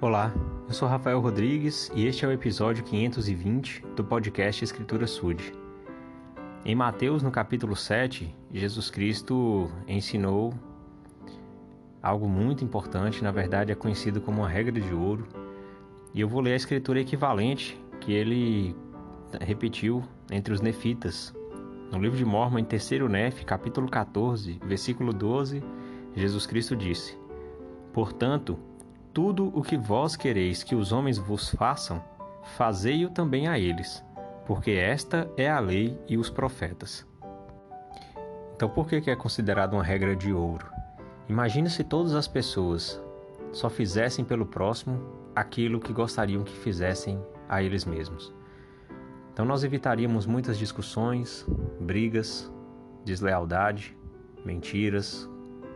Olá, eu sou Rafael Rodrigues e este é o episódio 520 do podcast Escritura Sud. Em Mateus, no capítulo 7, Jesus Cristo ensinou algo muito importante, na verdade é conhecido como uma regra de ouro, e eu vou ler a escritura equivalente que ele repetiu entre os nefitas. No livro de Mormon, em terceiro Nef, capítulo 14, versículo 12, Jesus Cristo disse: Portanto, tudo o que vós quereis que os homens vos façam, fazei-o também a eles, porque esta é a lei e os profetas. Então, por que é considerado uma regra de ouro? Imagine se todas as pessoas só fizessem pelo próximo aquilo que gostariam que fizessem a eles mesmos. Então, nós evitaríamos muitas discussões, brigas, deslealdade, mentiras,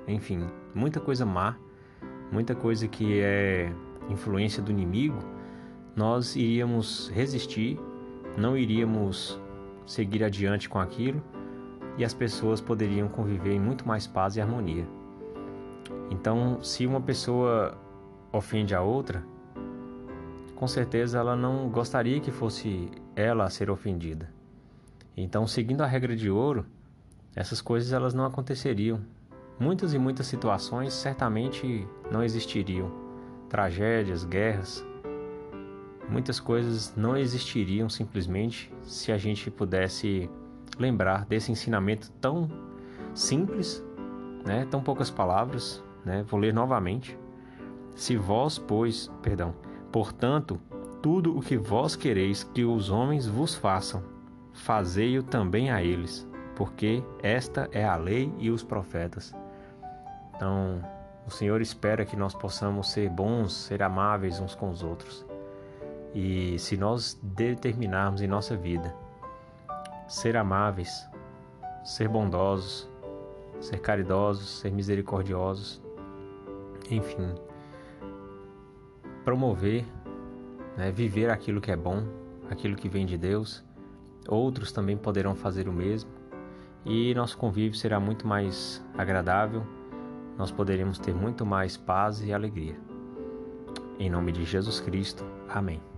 enfim, muita coisa má muita coisa que é influência do inimigo, nós iríamos resistir, não iríamos seguir adiante com aquilo e as pessoas poderiam conviver em muito mais paz e harmonia. Então, se uma pessoa ofende a outra, com certeza ela não gostaria que fosse ela a ser ofendida. Então, seguindo a regra de ouro, essas coisas elas não aconteceriam, muitas e muitas situações certamente não existiriam. Tragédias, guerras, muitas coisas não existiriam simplesmente se a gente pudesse lembrar desse ensinamento tão simples, né? Tão poucas palavras, né? Vou ler novamente. Se vós, pois, perdão, portanto, tudo o que vós quereis que os homens vos façam, fazei-o também a eles, porque esta é a lei e os profetas. Então, o Senhor espera que nós possamos ser bons, ser amáveis uns com os outros. E se nós determinarmos em nossa vida ser amáveis, ser bondosos, ser caridosos, ser misericordiosos, enfim, promover, né, viver aquilo que é bom, aquilo que vem de Deus, outros também poderão fazer o mesmo e nosso convívio será muito mais agradável nós poderemos ter muito mais paz e alegria. Em nome de Jesus Cristo. Amém.